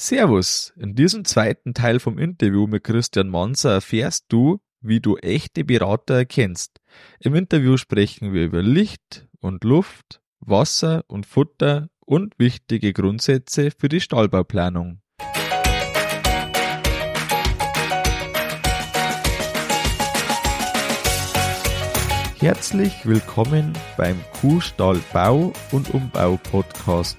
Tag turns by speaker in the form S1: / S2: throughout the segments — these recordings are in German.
S1: Servus! In diesem zweiten Teil vom Interview mit Christian Manser erfährst du, wie du echte Berater erkennst. Im Interview sprechen wir über Licht und Luft, Wasser und Futter und wichtige Grundsätze für die Stallbauplanung. Herzlich willkommen beim Kuhstall Bau und Umbau Podcast.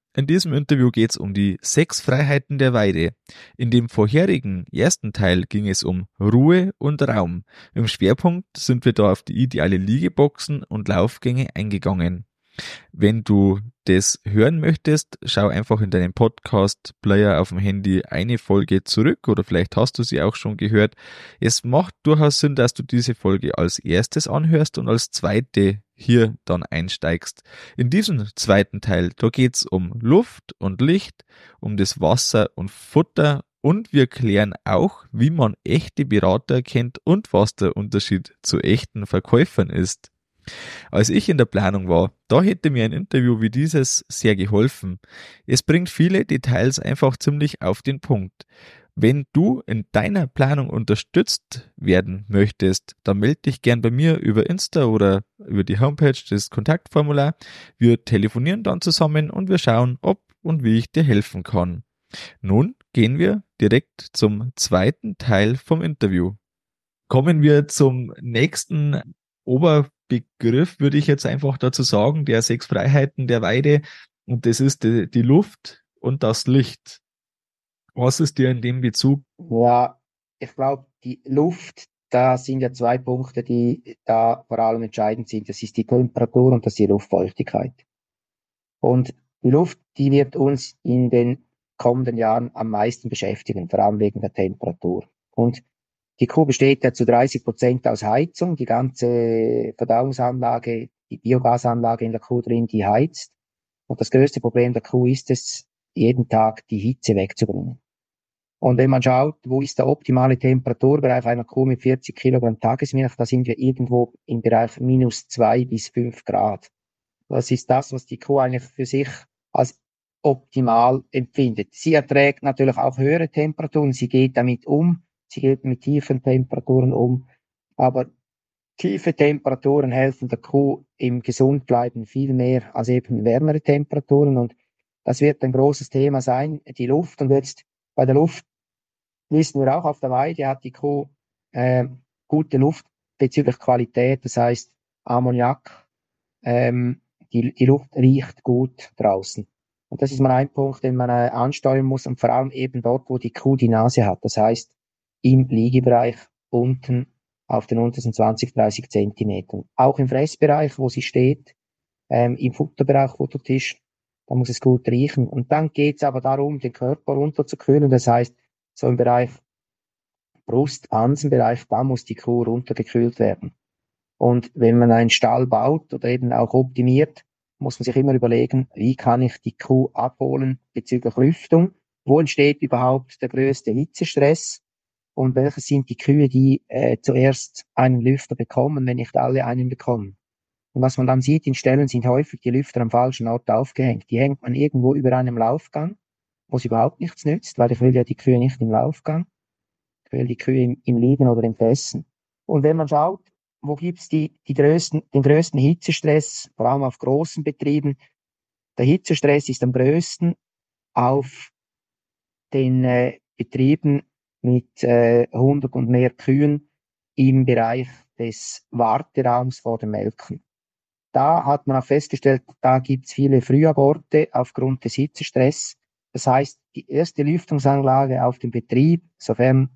S1: In diesem Interview geht es um die sechs Freiheiten der Weide. In dem vorherigen ersten Teil ging es um Ruhe und Raum. Im Schwerpunkt sind wir da auf die ideale Liegeboxen und Laufgänge eingegangen. Wenn du das hören möchtest, schau einfach in deinem Podcast-Player auf dem Handy eine Folge zurück oder vielleicht hast du sie auch schon gehört. Es macht durchaus Sinn, dass du diese Folge als erstes anhörst und als zweite hier dann einsteigst. In diesem zweiten Teil, da geht's um Luft und Licht, um das Wasser und Futter und wir klären auch, wie man echte Berater erkennt und was der Unterschied zu echten Verkäufern ist. Als ich in der Planung war, da hätte mir ein Interview wie dieses sehr geholfen. Es bringt viele Details einfach ziemlich auf den Punkt. Wenn du in deiner Planung unterstützt werden möchtest, dann melde dich gern bei mir über Insta oder über die Homepage des Kontaktformular. Wir telefonieren dann zusammen und wir schauen, ob und wie ich dir helfen kann. Nun gehen wir direkt zum zweiten Teil vom Interview. Kommen wir zum nächsten Oberbegriff, würde ich jetzt einfach dazu sagen, der sechs Freiheiten der Weide. Und das ist die, die Luft und das Licht. Was ist dir in dem Bezug?
S2: Ja, ich glaube, die Luft, da sind ja zwei Punkte, die da vor allem entscheidend sind. Das ist die Temperatur und das ist die Luftfeuchtigkeit. Und die Luft, die wird uns in den kommenden Jahren am meisten beschäftigen, vor allem wegen der Temperatur. Und die Kuh besteht ja zu 30 Prozent aus Heizung. Die ganze Verdauungsanlage, die Biogasanlage in der Kuh drin, die heizt. Und das größte Problem der Kuh ist es, jeden Tag die Hitze wegzubringen. Und wenn man schaut, wo ist der optimale Temperaturbereich einer Kuh mit 40 Kilogramm Tagesmilch, da sind wir irgendwo im Bereich minus zwei bis fünf Grad. Das ist das, was die Kuh eigentlich für sich als optimal empfindet. Sie erträgt natürlich auch höhere Temperaturen, sie geht damit um, sie geht mit tiefen Temperaturen um, aber tiefe Temperaturen helfen der Kuh im Gesundbleiben viel mehr als eben wärmere Temperaturen und das wird ein großes Thema sein, die Luft. Und jetzt bei der Luft wissen wir auch auf der Weide hat die Kuh äh, gute Luft bezüglich Qualität, das heißt Ammoniak. Ähm, die, die Luft riecht gut draußen. Und das ist mal ein Punkt, den man äh, ansteuern muss und vor allem eben dort, wo die Kuh die Nase hat. Das heißt im Liegebereich unten auf den untersten 20, 30 Zentimetern. Auch im Fressbereich, wo sie steht, ähm, im Futterbereich, Futtertisch, da muss es gut riechen. Und dann geht es aber darum, den Körper runterzukühlen. Das heißt, so im Bereich Brust, Hansenbereich, da muss die Kuh runtergekühlt werden. Und wenn man einen Stall baut oder eben auch optimiert, muss man sich immer überlegen, wie kann ich die Kuh abholen bezüglich Lüftung? Wo entsteht überhaupt der größte Hitzestress? Und welche sind die Kühe, die äh, zuerst einen Lüfter bekommen, wenn nicht alle einen bekommen? Und was man dann sieht in Stellen sind häufig die Lüfter am falschen Ort aufgehängt. Die hängt man irgendwo über einem Laufgang, wo es überhaupt nichts nützt, weil ich will ja die Kühe nicht im Laufgang. Ich will die Kühe im, im Liegen oder im Fressen. Und wenn man schaut, wo gibt's die, die größten, den größten Hitzestress, vor allem auf großen Betrieben, der Hitzestress ist am größten auf den äh, Betrieben mit äh, 100 und mehr Kühen im Bereich des Warteraums vor dem Melken. Da hat man auch festgestellt, da gibt's viele Frühaborte aufgrund des Hitzestress. Das heißt, die erste Lüftungsanlage auf dem Betrieb, sofern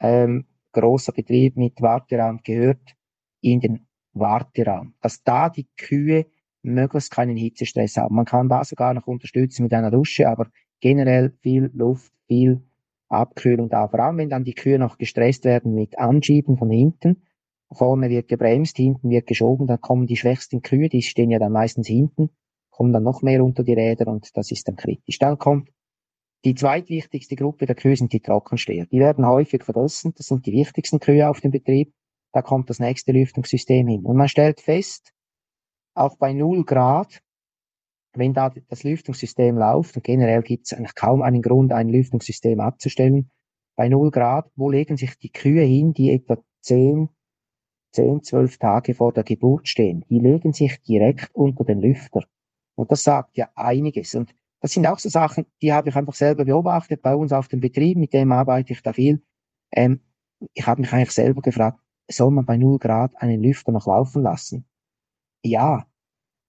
S2: ähm, großer Betrieb mit Warteraum gehört, in den Warteraum. Dass da die Kühe möglichst keinen Hitzestress haben. Man kann da sogar noch unterstützen mit einer Dusche, aber generell viel Luft viel Abkühlung da. Vor allem, wenn dann die Kühe noch gestresst werden mit Anschieben von hinten. Vorne wird gebremst, hinten wird geschoben, dann kommen die schwächsten Kühe, die stehen ja dann meistens hinten, kommen dann noch mehr unter die Räder und das ist dann kritisch. Dann kommt die zweitwichtigste Gruppe der Kühe sind die Trockensteher. Die werden häufig vergessen, das sind die wichtigsten Kühe auf dem Betrieb. Da kommt das nächste Lüftungssystem hin. Und man stellt fest, auch bei 0 Grad wenn da das Lüftungssystem läuft, und generell gibt es eigentlich kaum einen Grund, ein Lüftungssystem abzustellen, bei 0 Grad, wo legen sich die Kühe hin, die etwa 10, 10, 12 Tage vor der Geburt stehen? Die legen sich direkt unter den Lüfter. Und das sagt ja einiges. Und das sind auch so Sachen, die habe ich einfach selber beobachtet bei uns auf dem Betrieb, mit dem arbeite ich da viel. Ähm, ich habe mich eigentlich selber gefragt, soll man bei 0 Grad einen Lüfter noch laufen lassen? Ja,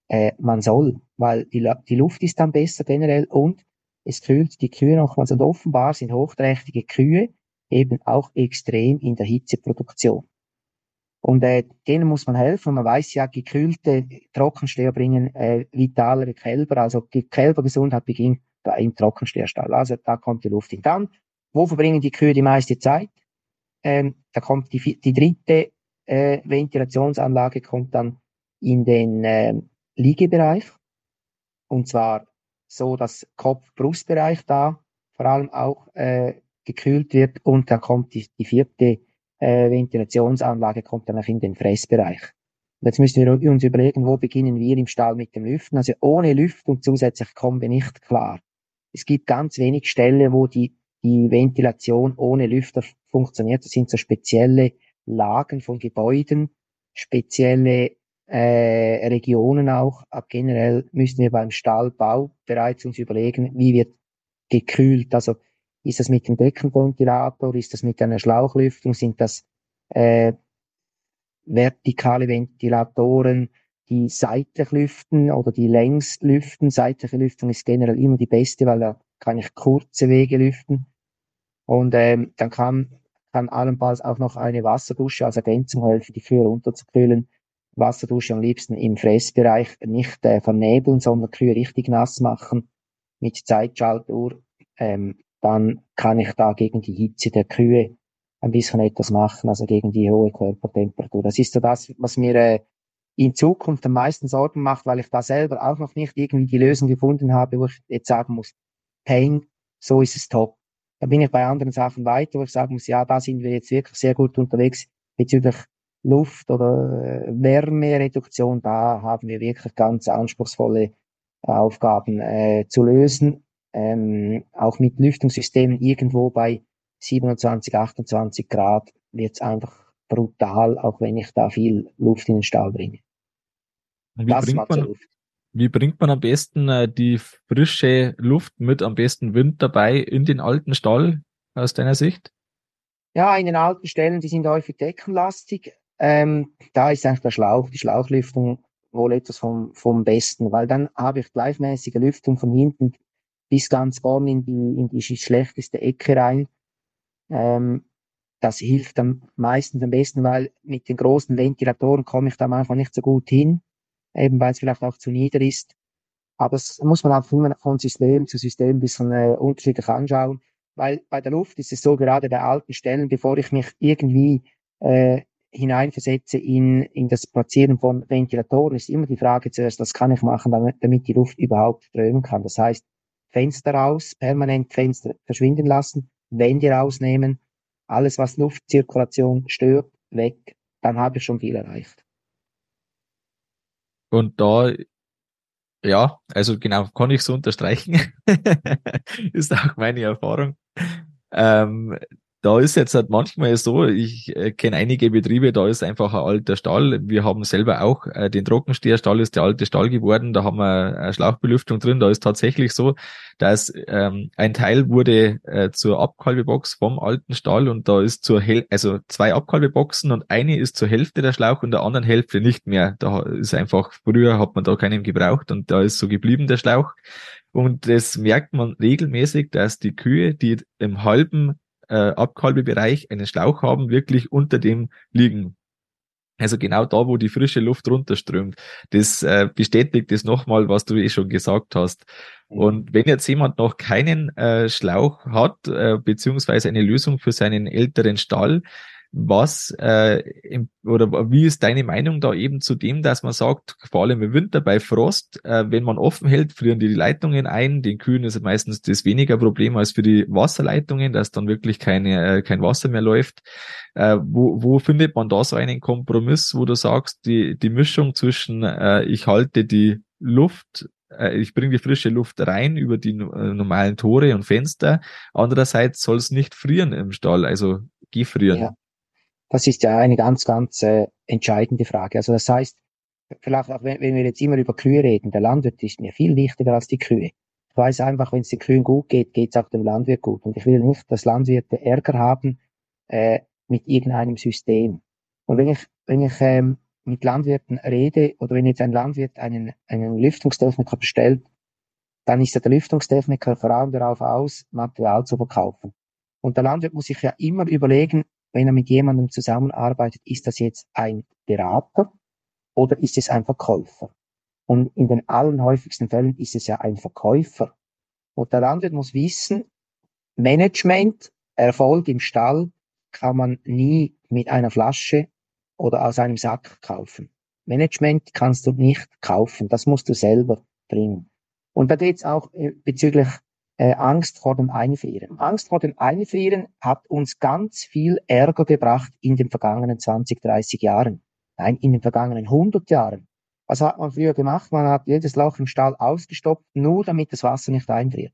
S2: äh, man soll, weil die, die Luft ist dann besser generell und es kühlt die Kühe nochmals und offenbar sind hochträchtige Kühe eben auch extrem in der Hitzeproduktion. Und äh, denen muss man helfen. Man weiß ja, gekühlte Trockensteher bringen äh, vitalere Kälber. Also die Kälbergesundheit beginnt da im Trockensteherstall. Also da kommt die Luft hin. Dann, wo verbringen die Kühe die meiste Zeit? Ähm, da kommt die, die dritte äh, Ventilationsanlage kommt dann in den äh, Liegebereich. Und zwar so, dass Kopf-Brustbereich da vor allem auch äh, gekühlt wird und dann kommt die, die vierte äh, Ventilationsanlage kommt dann auch in den Fressbereich. Und jetzt müssen wir uns überlegen, wo beginnen wir im Stall mit dem Lüften. Also ohne Lüftung zusätzlich kommen wir nicht klar. Es gibt ganz wenig Stellen, wo die, die Ventilation ohne Lüfter funktioniert. Das sind so spezielle Lagen von Gebäuden, spezielle äh, Regionen auch. Aber generell müssen wir beim Stallbau bereits uns überlegen, wie wird gekühlt. Also ist das mit dem Deckenventilator, ist das mit einer Schlauchlüftung, sind das äh, vertikale Ventilatoren, die seitlich lüften oder die längs lüften. Seitliche Lüftung ist generell immer die beste, weil da kann ich kurze Wege lüften. Und ähm, dann kann, kann allenfalls auch noch eine Wasserdusche als Ergänzung helfen, die Kühe runterzukühlen. Wasserdusche am liebsten im Fressbereich nicht äh, vernebeln, sondern Kühe richtig nass machen mit Zeitschaltuhr. Ähm, dann kann ich da gegen die Hitze der Kühe ein bisschen etwas machen, also gegen die hohe Körpertemperatur. Das ist so das, was mir äh, in Zukunft am meisten Sorgen macht, weil ich da selber auch noch nicht irgendwie die Lösung gefunden habe, wo ich jetzt sagen muss, Pain, so ist es top. Da bin ich bei anderen Sachen weiter, wo ich sagen muss, ja, da sind wir jetzt wirklich sehr gut unterwegs bezüglich Luft- oder äh, Wärmereduktion, da haben wir wirklich ganz anspruchsvolle Aufgaben äh, zu lösen. Ähm, auch mit Lüftungssystemen irgendwo bei 27, 28 Grad wird es einfach brutal, auch wenn ich da viel Luft in den Stall bringe.
S1: Wie bringt, man, wie bringt man am besten äh, die frische Luft mit am besten Wind dabei in den alten Stall aus deiner Sicht?
S2: Ja, in den alten Stellen, die sind häufig deckenlastig. Ähm, da ist eigentlich der Schlauch, die Schlauchlüftung wohl etwas vom, vom Besten, weil dann habe ich gleichmäßige Lüftung von hinten bis ganz vorne in die, in die schlechteste Ecke rein. Ähm, das hilft am meisten am besten, weil mit den großen Ventilatoren komme ich da manchmal nicht so gut hin, eben weil es vielleicht auch zu nieder ist. Aber das muss man auch immer von System zu System ein bisschen äh, unterschiedlich anschauen, weil bei der Luft ist es so gerade bei alten Stellen, bevor ich mich irgendwie äh, hineinversetze in, in das Platzieren von Ventilatoren, ist immer die Frage zuerst, was kann ich machen, damit, damit die Luft überhaupt strömen kann. Das heißt, Fenster raus, permanent Fenster verschwinden lassen, Wände rausnehmen, alles, was Luftzirkulation stört, weg, dann habe ich schon viel erreicht.
S1: Und da, ja, also genau, kann ich so unterstreichen. ist auch meine Erfahrung. Ähm, da ist jetzt halt manchmal so, ich äh, kenne einige Betriebe, da ist einfach ein alter Stall. Wir haben selber auch äh, den Trockensteherstall, ist der alte Stall geworden, da haben wir eine Schlauchbelüftung drin. Da ist tatsächlich so, dass ähm, ein Teil wurde äh, zur Abkalbebox vom alten Stall und da ist zur Hälfte, also zwei Abkalbeboxen und eine ist zur Hälfte der Schlauch und der anderen Hälfte nicht mehr. Da ist einfach, früher hat man da keinen gebraucht und da ist so geblieben der Schlauch. Und das merkt man regelmäßig, dass die Kühe, die im halben äh, Abkalbebereich einen Schlauch haben, wirklich unter dem liegen. Also genau da, wo die frische Luft runterströmt. Das äh, bestätigt das nochmal, was du eh schon gesagt hast. Mhm. Und wenn jetzt jemand noch keinen äh, Schlauch hat, äh, beziehungsweise eine Lösung für seinen älteren Stall, was äh, im, oder wie ist deine Meinung da eben zu dem, dass man sagt, vor allem im Winter bei Frost, äh, wenn man offen hält, frieren die, Leitungen ein. Den Kühen ist meistens das weniger Problem als für die Wasserleitungen, dass dann wirklich keine, äh, kein Wasser mehr läuft. Äh, wo, wo findet man da so einen Kompromiss, wo du sagst, die, die Mischung zwischen äh, ich halte die Luft äh, ich bringe die frische Luft rein über die äh, normalen Tore und Fenster. Andererseits soll es nicht frieren im Stall, also gefrieren. Ja.
S2: Das ist ja eine ganz, ganz äh, entscheidende Frage. Also das heißt, vielleicht auch wenn, wenn wir jetzt immer über Kühe reden, der Landwirt ist mir viel wichtiger als die Kühe. Ich weiß einfach, wenn es den Kühen gut geht, geht es auch dem Landwirt gut. Und ich will nicht, dass Landwirte Ärger haben äh, mit irgendeinem System. Und wenn ich, wenn ich ähm, mit Landwirten rede oder wenn jetzt ein Landwirt einen, einen Lüftungstechniker bestellt, dann ist ja der Lüftungstechniker vor allem darauf aus, Material zu verkaufen. Und der Landwirt muss sich ja immer überlegen, wenn er mit jemandem zusammenarbeitet, ist das jetzt ein Berater oder ist es ein Verkäufer? Und in den allerhäufigsten Fällen ist es ja ein Verkäufer. Und der Landwirt muss wissen, Management, Erfolg im Stall kann man nie mit einer Flasche oder aus einem Sack kaufen. Management kannst du nicht kaufen, das musst du selber bringen. Und da geht's auch äh, bezüglich äh, Angst vor dem Einfrieren. Angst vor dem Einfrieren hat uns ganz viel Ärger gebracht in den vergangenen 20, 30 Jahren. Nein, in den vergangenen 100 Jahren. Was hat man früher gemacht? Man hat jedes Loch im Stall ausgestopft, nur damit das Wasser nicht einfriert.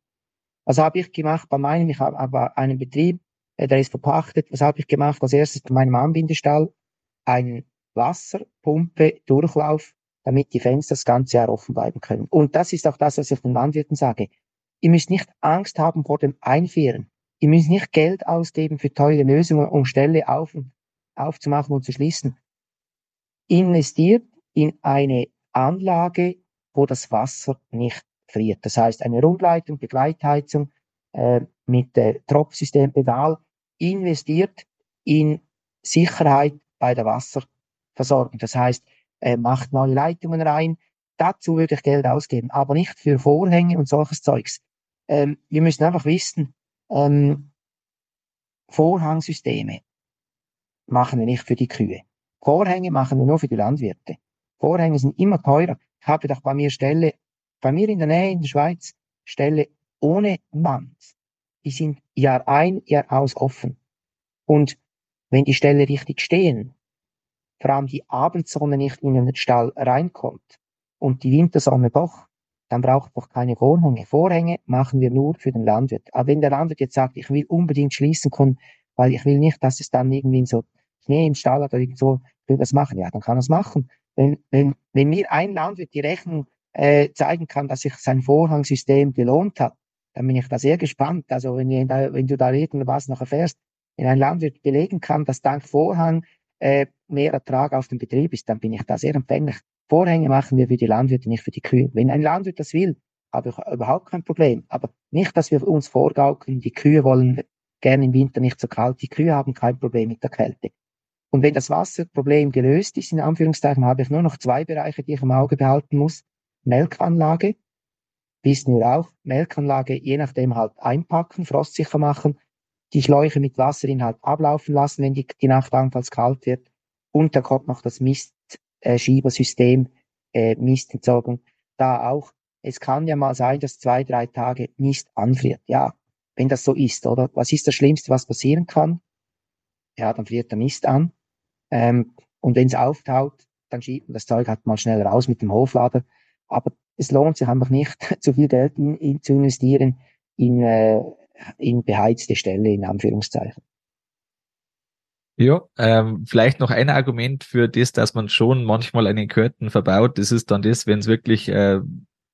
S2: Was habe ich gemacht bei meinem? Ich habe aber einen Betrieb, äh, der ist verpachtet. Was habe ich gemacht? Als erstes bei meinem Anbindestall einen Wasserpumpe Durchlauf, damit die Fenster das ganze Jahr offen bleiben können. Und das ist auch das, was ich den Landwirten sage. Ihr müsst nicht Angst haben vor dem Einfrieren. Ihr müsst nicht Geld ausgeben für teure Lösungen, um Ställe auf, aufzumachen und zu schließen. Investiert in eine Anlage, wo das Wasser nicht friert. Das heißt, eine Rundleitung, Begleitheizung äh, mit äh, Tropfsystem, Pedal, investiert in Sicherheit bei der Wasserversorgung. Das heißt, äh, macht neue Leitungen rein. Dazu würde ich Geld ausgeben, aber nicht für Vorhänge und solches Zeugs ähm, wir müssen einfach wissen, ähm, Vorhangsysteme machen wir nicht für die Kühe. Vorhänge machen wir nur für die Landwirte. Vorhänge sind immer teurer. Ich habe doch bei mir Stelle, bei mir in der Nähe in der Schweiz, Stelle ohne Wand. Die sind Jahr ein, Jahr aus offen. Und wenn die Ställe richtig stehen, vor allem die Abendsonne nicht in den Stall reinkommt und die Wintersonne doch, dann braucht doch keine Vorhänge. Vorhänge machen wir nur für den Landwirt. Aber wenn der Landwirt jetzt sagt, ich will unbedingt schließen können, weil ich will nicht, dass es dann irgendwie in so Schnee im Stall hat oder so, will das machen, ja, dann kann er es machen. Wenn, wenn, wenn mir ein Landwirt die Rechnung äh, zeigen kann, dass sich sein Vorhangsystem gelohnt hat, dann bin ich da sehr gespannt. Also wenn, da, wenn du da irgendwas noch erfährst, wenn ein Landwirt belegen kann, dass dank Vorhang äh, mehr Ertrag auf dem Betrieb ist, dann bin ich da sehr empfänglich. Vorhänge machen wir für die Landwirte, nicht für die Kühe. Wenn ein Landwirt das will, habe ich überhaupt kein Problem. Aber nicht, dass wir uns vorgaukeln, die Kühe wollen gerne im Winter nicht so kalt. Die Kühe haben kein Problem mit der Kälte. Und wenn das Wasserproblem gelöst ist, in Anführungszeichen, habe ich nur noch zwei Bereiche, die ich im Auge behalten muss. Melkanlage, wissen wir auch, Melkanlage je nachdem halt einpacken, frostsicher machen, die Schläuche mit Wasserinhalt ablaufen lassen, wenn die, die Nacht anfalls kalt wird. Und da kommt noch das Mist, äh, Schiebersystem, äh, Mistentsorgung, da auch. Es kann ja mal sein, dass zwei, drei Tage Mist anfriert. Ja, wenn das so ist, oder? Was ist das Schlimmste, was passieren kann? Ja, dann friert der Mist an. Ähm, und wenn es auftaut, dann schiebt man das Zeug halt mal schnell raus mit dem Hoflader. Aber es lohnt sich einfach nicht, zu viel Geld in, in, zu investieren in, äh, in beheizte Stelle, in Anführungszeichen.
S1: Ja, ähm, vielleicht noch ein Argument für das, dass man schon manchmal einen Curtain verbaut. Das ist dann das, wenn es wirklich, äh,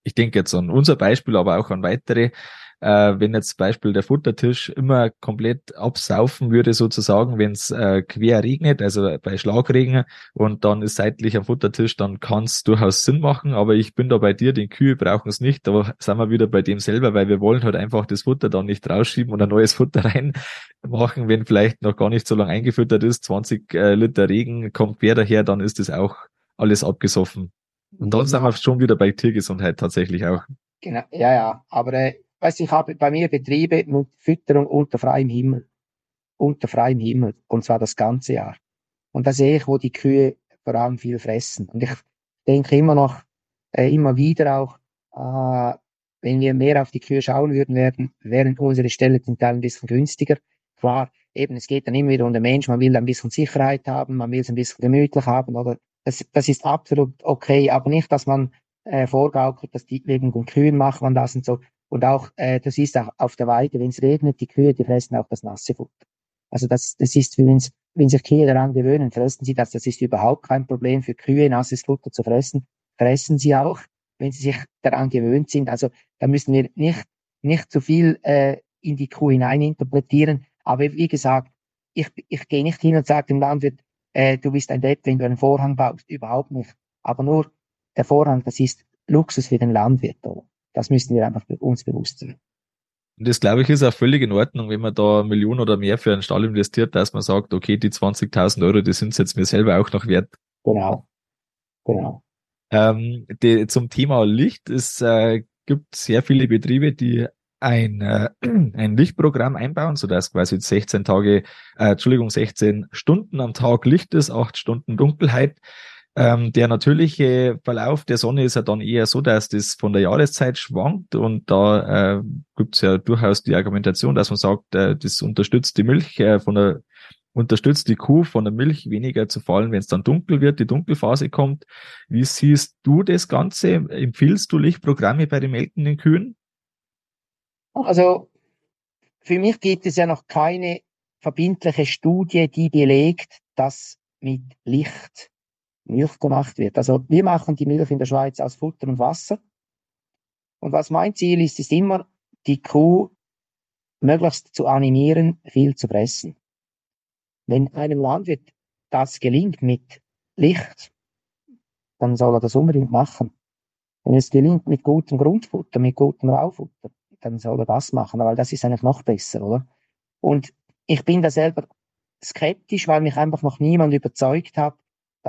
S1: ich denke jetzt an unser Beispiel, aber auch an weitere, äh, wenn jetzt zum Beispiel der Futtertisch immer komplett absaufen würde, sozusagen, wenn es äh, quer regnet, also bei Schlagregen und dann ist seitlich am Futtertisch, dann kann es durchaus Sinn machen, aber ich bin da bei dir, die Kühe brauchen es nicht, da sind wir wieder bei dem selber, weil wir wollen halt einfach das Futter dann nicht rausschieben und ein neues Futter reinmachen, wenn vielleicht noch gar nicht so lange eingefüttert ist, 20 äh, Liter Regen kommt quer daher, dann ist das auch alles abgesoffen. Und dann sind wir schon wieder bei Tiergesundheit tatsächlich auch.
S2: Genau, ja, ja. Aber äh, weißt, ich habe bei mir Betriebe mit Fütterung unter freiem Himmel. Unter freiem Himmel. Und zwar das ganze Jahr. Und da sehe ich, wo die Kühe vor allem viel fressen. Und ich denke immer noch, äh, immer wieder auch, äh, wenn wir mehr auf die Kühe schauen würden, werden, wären unsere Stellen zum Teil ein bisschen günstiger. Klar, eben, es geht dann immer wieder um den Mensch, man will ein bisschen Sicherheit haben, man will es ein bisschen gemütlich haben, oder das, das ist absolut okay, aber nicht, dass man äh, vorgaukelt, dass die wegen den Kühen macht man das und so. Und auch, äh, das ist auch auf der Weide, wenn es regnet, die Kühe, die fressen auch das nasse Futter. Also das, das ist, wenn, wenn sich Kühe daran gewöhnen, fressen sie das. Das ist überhaupt kein Problem für Kühe, nasses Futter zu fressen. Fressen sie auch, wenn sie sich daran gewöhnt sind. Also da müssen wir nicht, nicht zu viel äh, in die Kuh hineininterpretieren. Aber wie gesagt, ich, ich gehe nicht hin und sage dem Landwirt, äh, du bist ein Depp, wenn du einen Vorhang baust. Überhaupt nicht. Aber nur der Vorhang, das ist Luxus für den Landwirt. Oder? Das müssen wir einfach uns bewusst sein.
S1: Und das, glaube ich, ist auch völlig in Ordnung, wenn man da Millionen oder mehr für einen Stall investiert, dass man sagt, okay, die 20.000 Euro, die sind jetzt mir selber auch noch wert.
S2: Genau. Genau.
S1: Ähm, die, zum Thema Licht, es äh, gibt sehr viele Betriebe, die ein, äh, ein Lichtprogramm einbauen, so dass quasi 16 Tage, äh, Entschuldigung, 16 Stunden am Tag Licht ist, 8 Stunden Dunkelheit. Ähm, der natürliche Verlauf der Sonne ist ja dann eher so, dass das von der Jahreszeit schwankt und da äh, gibt es ja durchaus die Argumentation, dass man sagt, äh, das unterstützt die Milch äh, von der unterstützt die Kuh von der Milch weniger zu fallen, wenn es dann dunkel wird, die Dunkelphase kommt. Wie siehst du das Ganze? Empfiehlst du Lichtprogramme bei den melkenden Kühen?
S2: Also für mich gibt es ja noch keine verbindliche Studie, die belegt, dass mit Licht Milch gemacht wird. Also wir machen die Milch in der Schweiz aus Futter und Wasser. Und was mein Ziel ist, ist immer, die Kuh möglichst zu animieren, viel zu fressen. Wenn einem Landwirt das gelingt mit Licht, dann soll er das unbedingt machen. Wenn es gelingt mit gutem Grundfutter, mit gutem Raufutter, dann soll er das machen, weil das ist eigentlich noch besser, oder? Und ich bin da selber skeptisch, weil mich einfach noch niemand überzeugt hat,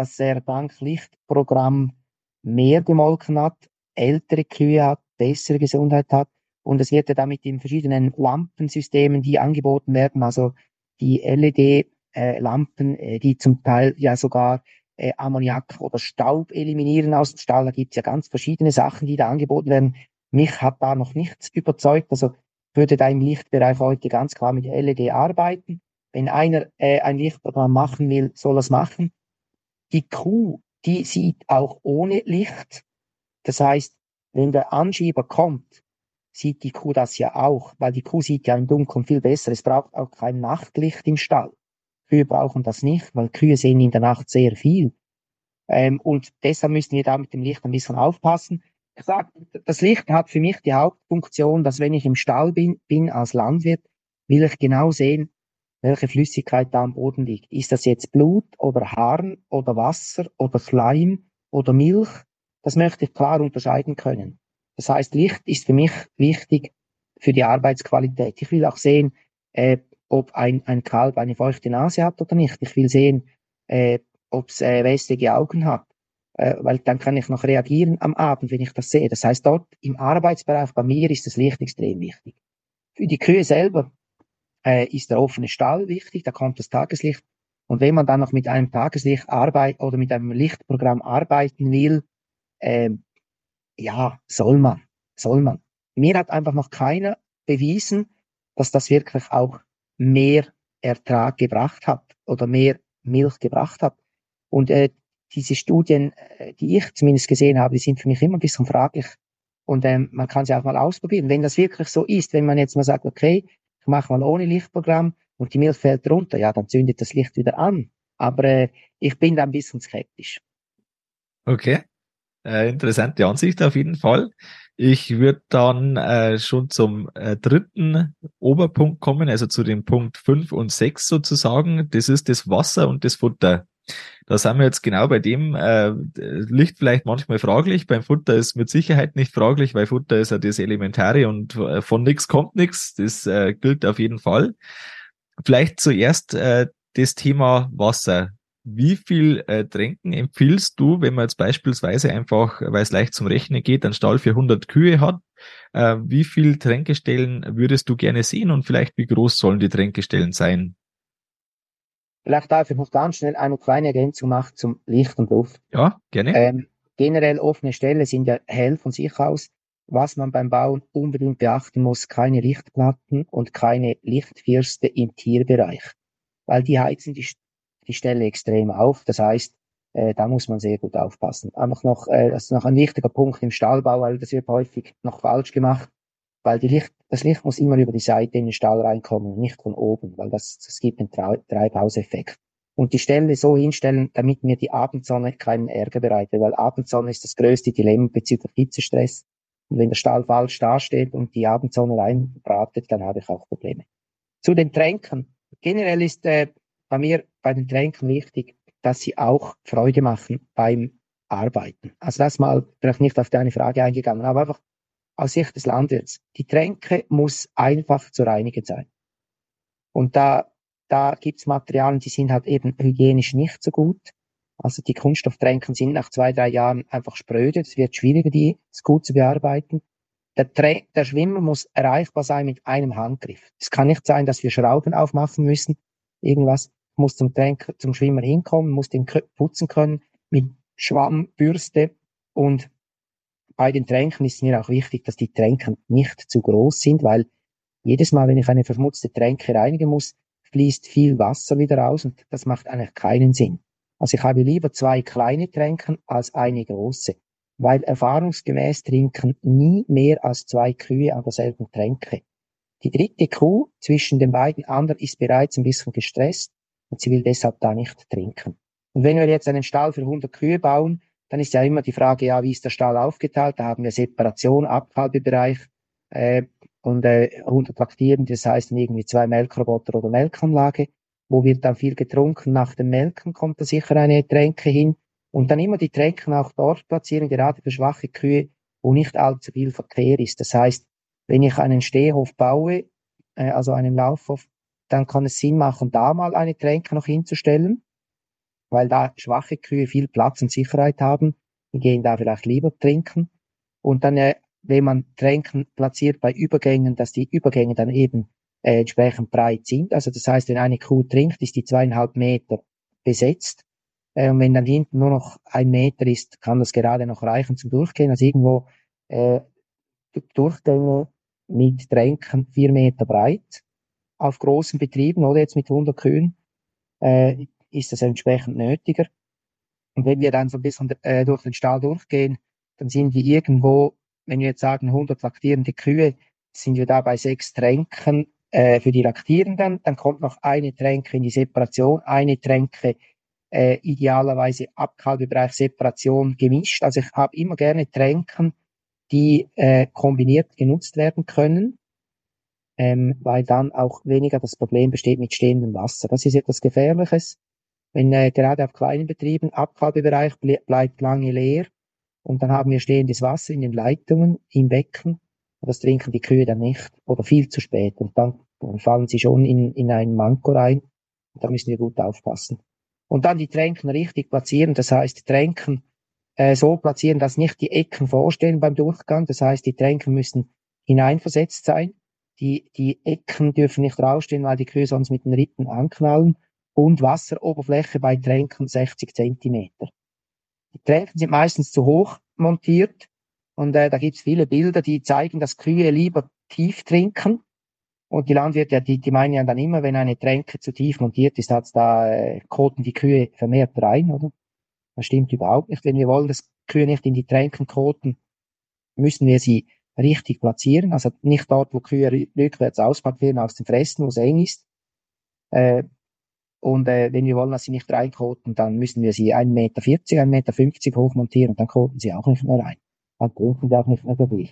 S2: dass er dank Lichtprogramm mehr gemolken hat, ältere Kühe hat, bessere Gesundheit hat. Und es wird ja damit in verschiedenen Lampensystemen, die angeboten werden, also die LED-Lampen, äh, die zum Teil ja sogar äh, Ammoniak oder Staub eliminieren aus dem Stall. Da gibt es ja ganz verschiedene Sachen, die da angeboten werden. Mich hat da noch nichts überzeugt. Also würde da im Lichtbereich heute ganz klar mit LED arbeiten. Wenn einer äh, ein Lichtprogramm machen will, soll er es machen. Die Kuh, die sieht auch ohne Licht. Das heißt, wenn der Anschieber kommt, sieht die Kuh das ja auch, weil die Kuh sieht ja im Dunkeln viel besser. Es braucht auch kein Nachtlicht im Stall. Kühe brauchen das nicht, weil Kühe sehen in der Nacht sehr viel. Ähm, und deshalb müssen wir da mit dem Licht ein bisschen aufpassen gesagt, das Licht hat für mich die Hauptfunktion, dass wenn ich im Stall bin, bin als Landwirt, will ich genau sehen, welche Flüssigkeit da am Boden liegt. Ist das jetzt Blut oder Harn oder Wasser oder Schleim oder Milch? Das möchte ich klar unterscheiden können. Das heißt, Licht ist für mich wichtig für die Arbeitsqualität. Ich will auch sehen, äh, ob ein, ein Kalb eine feuchte Nase hat oder nicht. Ich will sehen, äh, ob es äh, wässrige Augen hat äh, weil dann kann ich noch reagieren am Abend, wenn ich das sehe. Das heißt, dort im Arbeitsbereich bei mir ist das Licht extrem wichtig. Für die Kühe selber äh, ist der offene Stall wichtig, da kommt das Tageslicht. Und wenn man dann noch mit einem Tageslicht arbeitet oder mit einem Lichtprogramm arbeiten will, äh, ja, soll man, soll man. Mir hat einfach noch keiner bewiesen, dass das wirklich auch mehr Ertrag gebracht hat oder mehr Milch gebracht hat. Und äh, diese Studien, äh, die ich zumindest gesehen habe, die sind für mich immer ein bisschen fraglich. Und ähm, man kann sie auch mal ausprobieren. Wenn das wirklich so ist, wenn man jetzt mal sagt, okay, ich mache mal ohne Lichtprogramm und die Milch fällt runter, ja, dann zündet das Licht wieder an. Aber äh, ich bin da ein bisschen skeptisch.
S1: Okay. Äh, interessante Ansicht auf jeden Fall. Ich würde dann äh, schon zum äh, dritten Oberpunkt kommen, also zu dem Punkt fünf und sechs sozusagen. Das ist das Wasser und das Futter. Da sind wir jetzt genau bei dem, äh, liegt vielleicht manchmal fraglich. Beim Futter ist mit Sicherheit nicht fraglich, weil Futter ist ja das Elementare und äh, von nichts kommt nichts. Das äh, gilt auf jeden Fall. Vielleicht zuerst äh, das Thema Wasser. Wie viel äh, Tränken empfiehlst du, wenn man jetzt beispielsweise einfach, weil es leicht zum Rechnen geht, einen Stall für 100 Kühe hat? Äh, wie viel Tränkestellen würdest du gerne sehen und vielleicht wie groß sollen die Tränkestellen sein?
S2: Vielleicht darf ich noch ganz schnell eine kleine Ergänzung machen zum Licht und Luft.
S1: Ja, gerne.
S2: Ähm, generell offene Stellen sind ja hell von sich aus. Was man beim Bauen unbedingt beachten muss, keine Lichtplatten und keine Lichtfirste im Tierbereich, weil die heizen die, die Stelle extrem auf. Das heißt, äh, da muss man sehr gut aufpassen. Einfach noch, äh, das ist noch ein wichtiger Punkt im Stallbau, weil das wird häufig noch falsch gemacht, weil die Licht, das Licht muss immer über die Seite in den Stall reinkommen, nicht von oben, weil das, das gibt einen Treibhauseffekt. Und die Stelle so hinstellen, damit mir die Abendsonne keinen Ärger bereitet, weil Abendsonne ist das größte Dilemma bezüglich Hitzestress. Und wenn der Stall falsch dasteht und die Abendsonne reinbratet, dann habe ich auch Probleme. Zu den Tränken. Generell ist äh, bei mir bei den Tränken wichtig, dass sie auch Freude machen beim Arbeiten. Also das mal vielleicht nicht auf deine Frage eingegangen, aber einfach aus Sicht des Landwirts. Die Tränke muss einfach zu reinigen sein. Und da, da gibt's Materialien, die sind halt eben hygienisch nicht so gut. Also die Kunststofftränken sind nach zwei, drei Jahren einfach spröde. Es wird schwieriger, die gut zu bearbeiten. Der, Trä der Schwimmer muss erreichbar sein mit einem Handgriff. Es kann nicht sein, dass wir Schrauben aufmachen müssen. Irgendwas muss zum Tränker, zum Schwimmer hinkommen, muss den putzen können mit Schwamm, Bürste und bei den Tränken ist mir auch wichtig, dass die Tränken nicht zu groß sind, weil jedes Mal, wenn ich eine verschmutzte Tränke reinigen muss, fließt viel Wasser wieder raus und das macht eigentlich keinen Sinn. Also ich habe lieber zwei kleine Tränken als eine große, weil erfahrungsgemäß trinken nie mehr als zwei Kühe an derselben Tränke. Die dritte Kuh zwischen den beiden anderen ist bereits ein bisschen gestresst und sie will deshalb da nicht trinken. Und wenn wir jetzt einen Stall für 100 Kühe bauen, dann ist ja immer die Frage, ja, wie ist der Stall aufgeteilt? Da haben wir Separation, Abkalbebereich äh, und äh, 100 Laktieren, das heißt irgendwie zwei Melkroboter oder Melkanlage wo wird dann viel getrunken. Nach dem Melken kommt da sicher eine Tränke hin und dann immer die Tränken auch dort platzieren, gerade für schwache Kühe, wo nicht allzu viel Verkehr ist. Das heißt, wenn ich einen Stehhof baue, äh, also einen Laufhof, dann kann es Sinn machen, da mal eine Tränke noch hinzustellen, weil da schwache Kühe viel Platz und Sicherheit haben. Die gehen da vielleicht lieber trinken. Und dann, äh, wenn man Tränken platziert bei Übergängen, dass die Übergänge dann eben äh, entsprechend breit sind. Also das heißt, wenn eine Kuh trinkt, ist die zweieinhalb Meter besetzt. Äh, und wenn dann hinten nur noch ein Meter ist, kann das gerade noch reichen zum Durchgehen. Also irgendwo äh, Durchgänge mit Tränken vier Meter breit. Auf großen Betrieben oder jetzt mit 100 Kühen äh, ist das entsprechend nötiger. Und wenn wir dann so ein bisschen äh, durch den Stall durchgehen, dann sind wir irgendwo, wenn wir jetzt sagen 100 laktierende Kühe, sind wir da bei sechs Tränken äh, für die Laktierenden. Dann kommt noch eine Tränke in die Separation, eine Tränke äh, idealerweise Abkalbebereich Separation gemischt. Also ich habe immer gerne Tränken, die äh, kombiniert genutzt werden können, ähm, weil dann auch weniger das Problem besteht mit stehendem Wasser. Das ist etwas Gefährliches. Wenn äh, gerade auf kleinen Betrieben Abkalbebereich ble bleibt lange leer und dann haben wir stehendes Wasser in den Leitungen im Becken das trinken die Kühe dann nicht oder viel zu spät und dann, fallen sie schon in, in einen Manko rein. Da müssen wir gut aufpassen. Und dann die Tränken richtig platzieren, das heißt Tränken äh, so platzieren, dass nicht die Ecken vorstehen beim Durchgang. Das heißt, die Tränken müssen hineinversetzt sein. Die, die Ecken dürfen nicht rausstehen, weil die Kühe sonst mit den Rippen anknallen. Und Wasseroberfläche bei Tränken 60 Zentimeter. Die Tränken sind meistens zu hoch montiert und äh, da gibt's viele Bilder, die zeigen, dass Kühe lieber tief trinken. Und die Landwirte, die, die meinen ja dann immer, wenn eine Tränke zu tief montiert ist, hat's da äh, koten die Kühe vermehrt rein, oder? Das stimmt überhaupt nicht. Wenn wir wollen, dass Kühe nicht in die Tränken koten, müssen wir sie richtig platzieren. Also nicht dort, wo Kühe rückwärts auspacken aus dem Fressen, wo es eng ist. Äh, und äh, wenn wir wollen, dass sie nicht reinkoten, dann müssen wir sie 1,40 Meter, 1,50 Meter hoch montieren, dann koten sie auch nicht mehr rein. dann trinken die auch nicht mehr viel.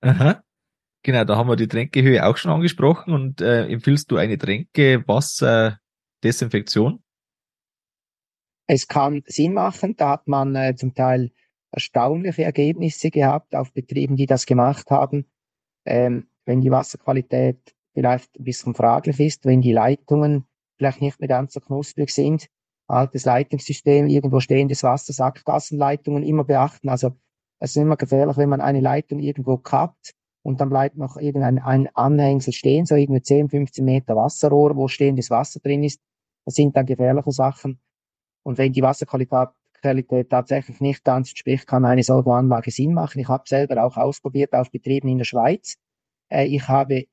S1: Aha. Genau, da haben wir die Tränkehöhe auch schon angesprochen und äh, empfiehlst du eine Tränke-Wasser-Desinfektion?
S2: Es kann Sinn machen, da hat man äh, zum Teil erstaunliche Ergebnisse gehabt auf Betrieben, die das gemacht haben. Ähm, wenn die Wasserqualität vielleicht ein bisschen fraglich ist, wenn die Leitungen vielleicht nicht mehr ganz so knusprig sind, altes Leitungssystem, irgendwo stehendes Wasser, Sackgassenleitungen immer beachten. Also es ist immer gefährlich, wenn man eine Leitung irgendwo kappt und dann bleibt noch irgendein ein Anhängsel stehen, so irgendwie 10, 15 Meter Wasserrohr, wo stehendes Wasser drin ist. Das sind dann gefährliche Sachen. Und wenn die Wasserqualität Qualität tatsächlich nicht ganz entspricht, kann eine solche Anlage Sinn machen. Ich habe selber auch ausprobiert auf Betrieben in der Schweiz. Äh, ich habe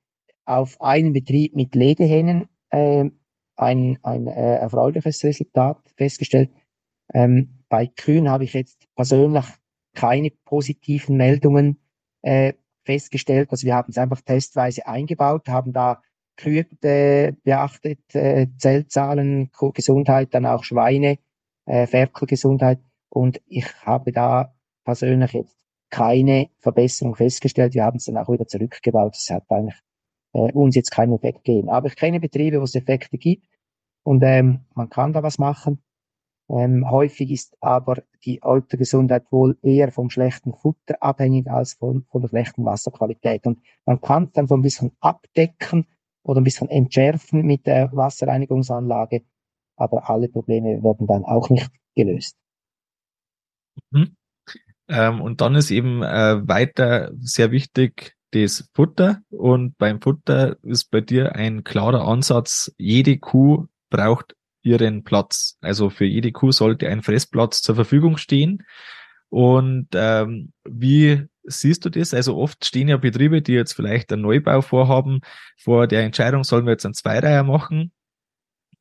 S2: auf einem Betrieb mit Legehennen äh, ein, ein äh, erfreuliches Resultat festgestellt. Ähm, bei Kühen habe ich jetzt persönlich keine positiven Meldungen äh, festgestellt. Also wir haben es einfach testweise eingebaut, haben da Kühe äh, beachtet, äh, Zellzahlen, Gesundheit, dann auch Schweine, äh, Ferkelgesundheit. Und ich habe da persönlich jetzt keine Verbesserung festgestellt. Wir haben es dann auch wieder zurückgebaut. Das hat eigentlich äh, uns jetzt keinen Effekt gegeben. Aber ich kenne Betriebe, wo es Effekte gibt und ähm, man kann da was machen. Ähm, häufig ist aber die alte Gesundheit wohl eher vom schlechten Futter abhängig als von, von der schlechten Wasserqualität. Und man kann dann so ein bisschen abdecken oder ein bisschen entschärfen mit der Wasserreinigungsanlage, aber alle Probleme werden dann auch nicht gelöst.
S1: Mhm. Ähm, und dann ist eben äh, weiter sehr wichtig das Futter. Und beim Futter ist bei dir ein klarer Ansatz, jede Kuh braucht ihren Platz. Also für jede Kuh sollte ein Fressplatz zur Verfügung stehen. Und ähm, wie siehst du das? Also oft stehen ja Betriebe, die jetzt vielleicht einen Neubau vorhaben, vor der Entscheidung, sollen wir jetzt einen Zweireiher machen,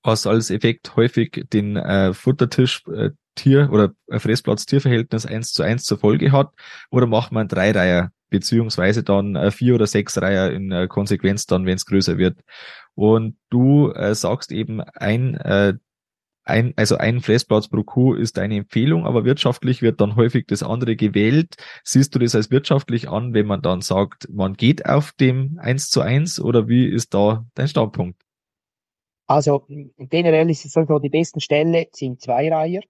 S1: was als Effekt häufig den äh, Futtertisch äh, Tier oder Fressplatz-Tierverhältnis eins zu eins zur Folge hat, oder macht man einen Dreireiher, beziehungsweise dann äh, vier oder sechs Reiher in äh, Konsequenz dann, wenn es größer wird. Und du äh, sagst eben, ein, äh, ein, also ein Fressplatz pro Kuh ist eine Empfehlung, aber wirtschaftlich wird dann häufig das andere gewählt. Siehst du das als wirtschaftlich an, wenn man dann sagt, man geht auf dem eins zu eins oder wie ist da dein Standpunkt?
S2: Also generell ist es so, die besten Ställe sind Zweireiher.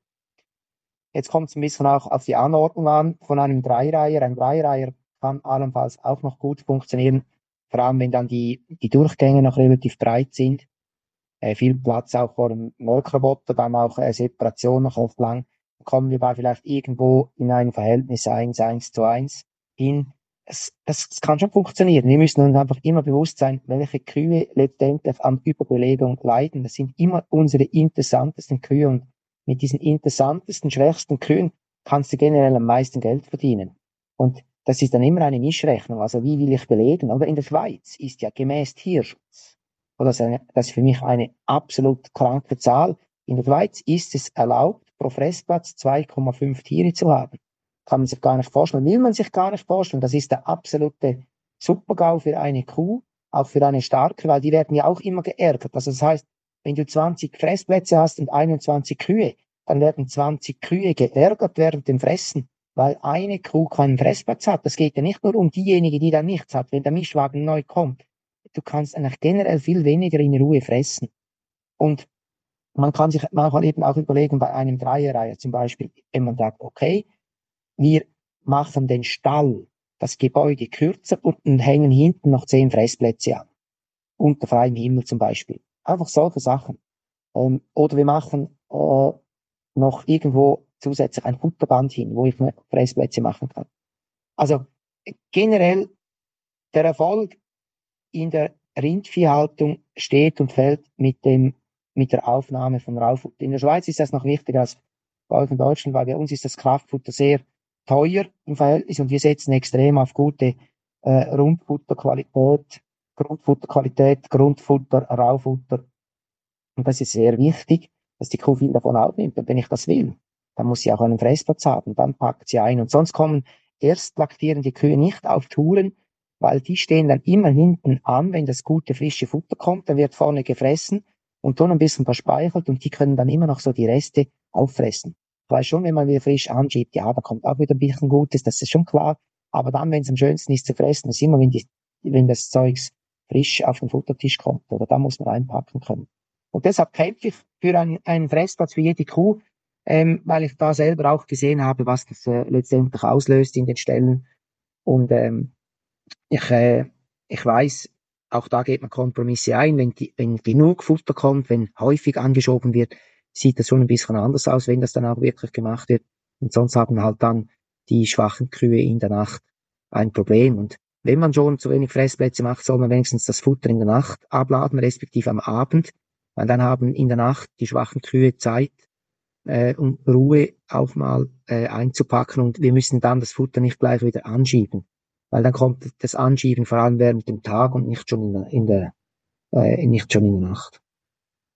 S2: Jetzt kommt es ein bisschen auch auf die Anordnung an von einem Dreireiher. Ein Dreireiher kann allenfalls auch noch gut funktionieren, vor allem wenn dann die, die Durchgänge noch relativ breit sind. Äh, viel Platz auch vor dem Molkroboter, dann auch äh, Separation noch oft lang. Kommen wir bei vielleicht irgendwo in ein Verhältnis 1, 1 zu 1 hin. Das, das, das kann schon funktionieren. Wir müssen uns einfach immer bewusst sein, welche Kühe letztendlich an Überbelegung leiden. Das sind immer unsere interessantesten Kühe und mit diesen interessantesten, schwächsten Kühen kannst du generell am meisten Geld verdienen. Und das ist dann immer eine Mischrechnung. Also wie will ich belegen? Oder in der Schweiz ist ja gemäß Tierschutz, oder das ist für mich eine absolut kranke Zahl. In der Schweiz ist es erlaubt, pro Fressplatz 2,5 Tiere zu haben. Kann man sich gar nicht vorstellen, will man sich gar nicht vorstellen. Das ist der absolute Supergau für eine Kuh, auch für eine starke, weil die werden ja auch immer geärgert. Also das heißt, wenn du 20 Fressplätze hast und 21 Kühe, dann werden 20 Kühe geärgert während dem Fressen weil eine Kuh keinen Fressplatz hat. Das geht ja nicht nur um diejenige, die dann nichts hat, wenn der Mischwagen neu kommt. Du kannst eigentlich generell viel weniger in Ruhe fressen. Und man kann sich manchmal eben auch überlegen, bei einem Dreierreiher zum Beispiel, wenn man sagt, okay, wir machen den Stall, das Gebäude kürzer und hängen hinten noch zehn Fressplätze an. Unter freiem Himmel zum Beispiel. Einfach solche Sachen. Ähm, oder wir machen äh, noch irgendwo zusätzlich ein Futterband hin, wo ich Fressplätze machen kann. Also generell der Erfolg in der Rindviehhaltung steht und fällt mit dem mit der Aufnahme von Raufutter. In der Schweiz ist das noch wichtiger als bei euch in Deutschland, weil bei uns ist das Kraftfutter sehr teuer im Verhältnis und wir setzen extrem auf gute äh, Rundfutterqualität, Grundfutterqualität, Grundfutter, Raufutter. Und das ist sehr wichtig, dass die Kuh viel davon aufnimmt. Wenn ich das will, dann muss sie auch einen Fressplatz haben, dann packt sie ein. Und sonst kommen erst laktierende Kühe nicht auf Touren, weil die stehen dann immer hinten an, wenn das gute frische Futter kommt, dann wird vorne gefressen und dann ein bisschen verspeichelt und die können dann immer noch so die Reste auffressen. Ich schon, wenn man wieder frisch anschiebt, ja, da kommt auch wieder ein bisschen Gutes, das ist schon klar. Aber dann, wenn es am schönsten ist zu fressen, ist immer, wenn, die, wenn das Zeugs frisch auf den Futtertisch kommt, oder da muss man einpacken können. Und deshalb kämpfe ich für einen, einen Fressplatz für jede Kuh, ähm, weil ich da selber auch gesehen habe, was das äh, letztendlich auslöst in den Stellen. Und ähm, ich, äh, ich weiß, auch da geht man Kompromisse ein. Wenn, wenn genug Futter kommt, wenn häufig angeschoben wird, sieht das schon ein bisschen anders aus, wenn das dann auch wirklich gemacht wird. Und sonst haben halt dann die schwachen Kühe in der Nacht ein Problem. Und wenn man schon zu wenig Fressplätze macht, soll man wenigstens das Futter in der Nacht abladen, respektive am Abend, weil dann haben in der Nacht die schwachen Kühe Zeit, äh, um Ruhe auch mal äh, einzupacken und wir müssen dann das Futter nicht gleich wieder anschieben weil dann kommt das Anschieben vor allem während dem Tag und nicht schon in der, in der äh, nicht schon in der Nacht.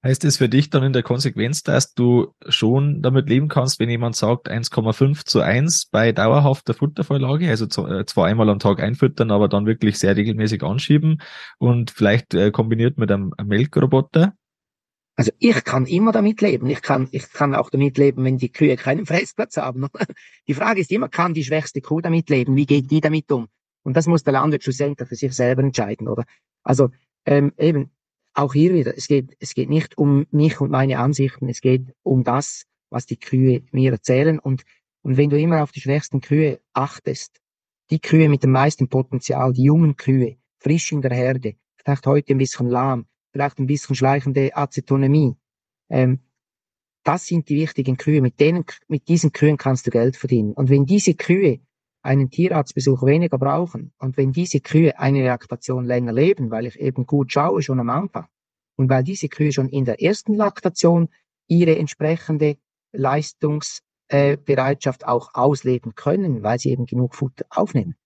S1: Heißt es für dich dann in der Konsequenz, dass du schon damit leben kannst, wenn jemand sagt 1,5 zu 1 bei dauerhafter Futtervorlage, also äh, zwar einmal am Tag einfüttern, aber dann wirklich sehr regelmäßig anschieben und vielleicht äh, kombiniert mit einem Melkroboter?
S2: Also ich kann immer damit leben. Ich kann, ich kann auch damit leben, wenn die Kühe keinen Fressplatz haben. Die Frage ist immer, kann die schwächste Kuh damit leben? Wie geht die damit um? Und das muss der Landwirt schlussendlich für sich selber entscheiden, oder? Also ähm, eben auch hier wieder, es geht, es geht nicht um mich und meine Ansichten, es geht um das, was die Kühe mir erzählen. Und, und wenn du immer auf die schwächsten Kühe achtest, die Kühe mit dem meisten Potenzial, die jungen Kühe, frisch in der Herde, vielleicht heute ein bisschen lahm, vielleicht ein bisschen schleichende Acetonämie, ähm, das sind die wichtigen Kühe. Mit denen, mit diesen Kühen kannst du Geld verdienen. Und wenn diese Kühe einen Tierarztbesuch weniger brauchen. Und wenn diese Kühe eine Laktation länger leben, weil ich eben gut schaue schon am Anfang und weil diese Kühe schon in der ersten Laktation ihre entsprechende Leistungsbereitschaft äh, auch ausleben können, weil sie eben genug Futter aufnehmen,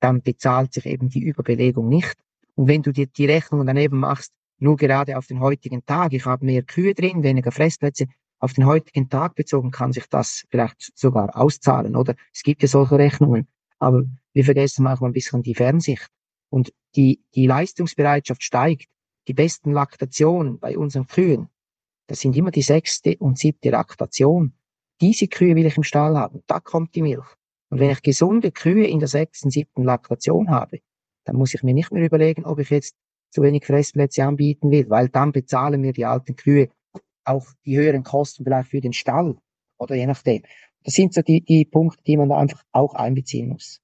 S2: dann bezahlt sich eben die Überbelegung nicht. Und wenn du dir die Rechnung daneben machst, nur gerade auf den heutigen Tag, ich habe mehr Kühe drin, weniger Fressplätze, auf den heutigen Tag bezogen kann sich das vielleicht sogar auszahlen, oder? Es gibt ja solche Rechnungen. Aber wir vergessen manchmal ein bisschen die Fernsicht. Und die, die Leistungsbereitschaft steigt. Die besten Laktationen bei unseren Kühen, das sind immer die sechste und siebte Laktation. Diese Kühe will ich im Stall haben. Da kommt die Milch. Und wenn ich gesunde Kühe in der sechsten, siebten Laktation habe, dann muss ich mir nicht mehr überlegen, ob ich jetzt zu wenig Fressplätze anbieten will, weil dann bezahlen mir die alten Kühe auch die höheren Kosten vielleicht für den Stall oder je nachdem. Das sind so die, die Punkte, die man da einfach auch einbeziehen muss.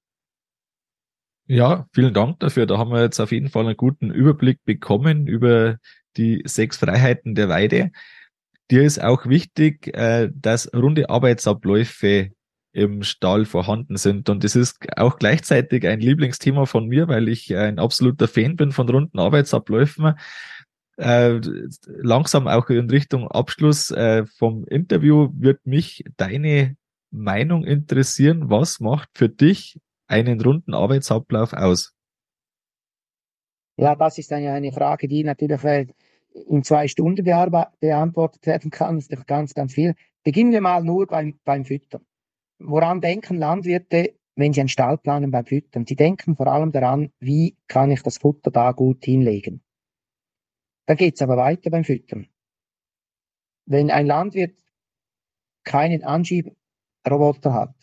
S1: Ja, vielen Dank dafür. Da haben wir jetzt auf jeden Fall einen guten Überblick bekommen über die sechs Freiheiten der Weide. Dir ist auch wichtig, äh, dass runde Arbeitsabläufe im Stall vorhanden sind. Und das ist auch gleichzeitig ein Lieblingsthema von mir, weil ich ein absoluter Fan bin von runden Arbeitsabläufen äh, langsam auch in Richtung Abschluss äh, vom Interview wird mich deine Meinung interessieren. Was macht für dich einen runden Arbeitsablauf aus?
S2: Ja, das ist eine, eine Frage, die natürlich in zwei Stunden beantwortet werden kann. Das ist ganz, ganz viel. Beginnen wir mal nur beim, beim Füttern. Woran denken Landwirte, wenn sie einen Stall planen beim Füttern? Sie denken vor allem daran, wie kann ich das Futter da gut hinlegen. Dann geht's aber weiter beim Füttern. Wenn ein Landwirt keinen Anschieberoboter hat,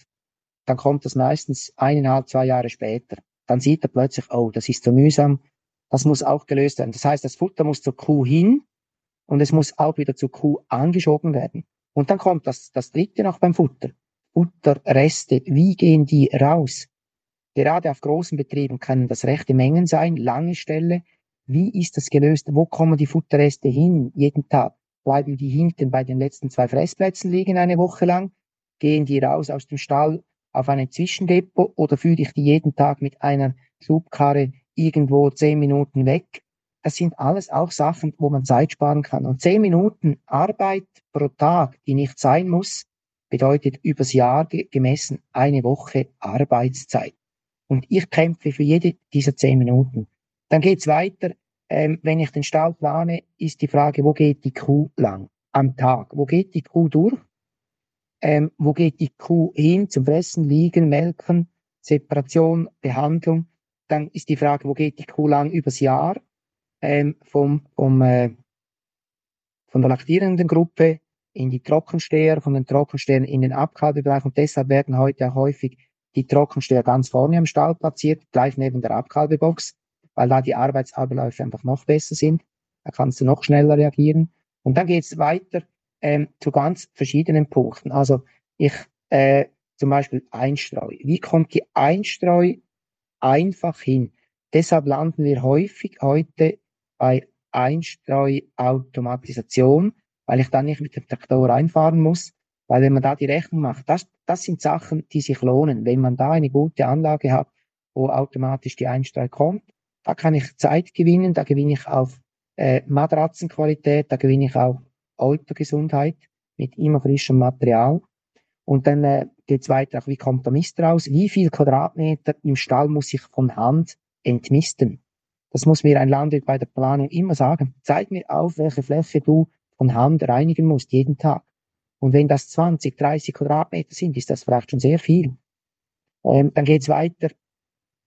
S2: dann kommt das meistens eineinhalb, zwei Jahre später. Dann sieht er plötzlich, oh, das ist so mühsam, das muss auch gelöst werden. Das heißt, das Futter muss zur Kuh hin und es muss auch wieder zur Kuh angeschoben werden. Und dann kommt das, das dritte noch beim Futter. Futterreste, wie gehen die raus? Gerade auf großen Betrieben können das rechte Mengen sein, lange Ställe, wie ist das gelöst? Wo kommen die Futterreste hin jeden Tag? Bleiben die hinten bei den letzten zwei Fressplätzen liegen eine Woche lang? Gehen die raus aus dem Stall auf einen Zwischendepot oder führe ich die jeden Tag mit einer Schubkarre irgendwo zehn Minuten weg? Das sind alles auch Sachen, wo man Zeit sparen kann. Und zehn Minuten Arbeit pro Tag, die nicht sein muss, bedeutet übers Jahr gemessen eine Woche Arbeitszeit. Und ich kämpfe für jede dieser zehn Minuten. Dann geht's weiter. Ähm, wenn ich den Stall plane, ist die Frage, wo geht die Kuh lang am Tag? Wo geht die Kuh durch? Ähm, wo geht die Kuh hin zum Fressen, Liegen, Melken, Separation, Behandlung? Dann ist die Frage, wo geht die Kuh lang übers Jahr? Ähm, vom, vom, äh, von der laktierenden Gruppe in die Trockensteher, von den Trockenstehern in den Abkalbebereich und deshalb werden heute auch häufig die Trockensteher ganz vorne am Stall platziert, gleich neben der Abkalbebox, weil da die Arbeitsabläufe einfach noch besser sind. Da kannst du noch schneller reagieren. Und dann geht es weiter ähm, zu ganz verschiedenen Punkten. Also ich äh, zum Beispiel Einstreu. Wie kommt die Einstreu einfach hin? Deshalb landen wir häufig heute bei Einstreuautomatisation, weil ich dann nicht mit dem Traktor einfahren muss. Weil wenn man da die Rechnung macht, das, das sind Sachen, die sich lohnen. Wenn man da eine gute Anlage hat, wo automatisch die Einstreu kommt, da kann ich Zeit gewinnen, da gewinne ich auf äh, Matratzenqualität, da gewinne ich auch Autogesundheit mit immer frischem Material. Und dann äh, geht weiter, auch wie kommt der Mist raus? Wie viel Quadratmeter im Stall muss ich von Hand entmisten? Das muss mir ein Landwirt bei der Planung immer sagen. Zeig mir auf, welche Fläche du von Hand reinigen musst, jeden Tag. Und wenn das 20, 30 Quadratmeter sind, ist das vielleicht schon sehr viel. Ähm, dann geht's weiter.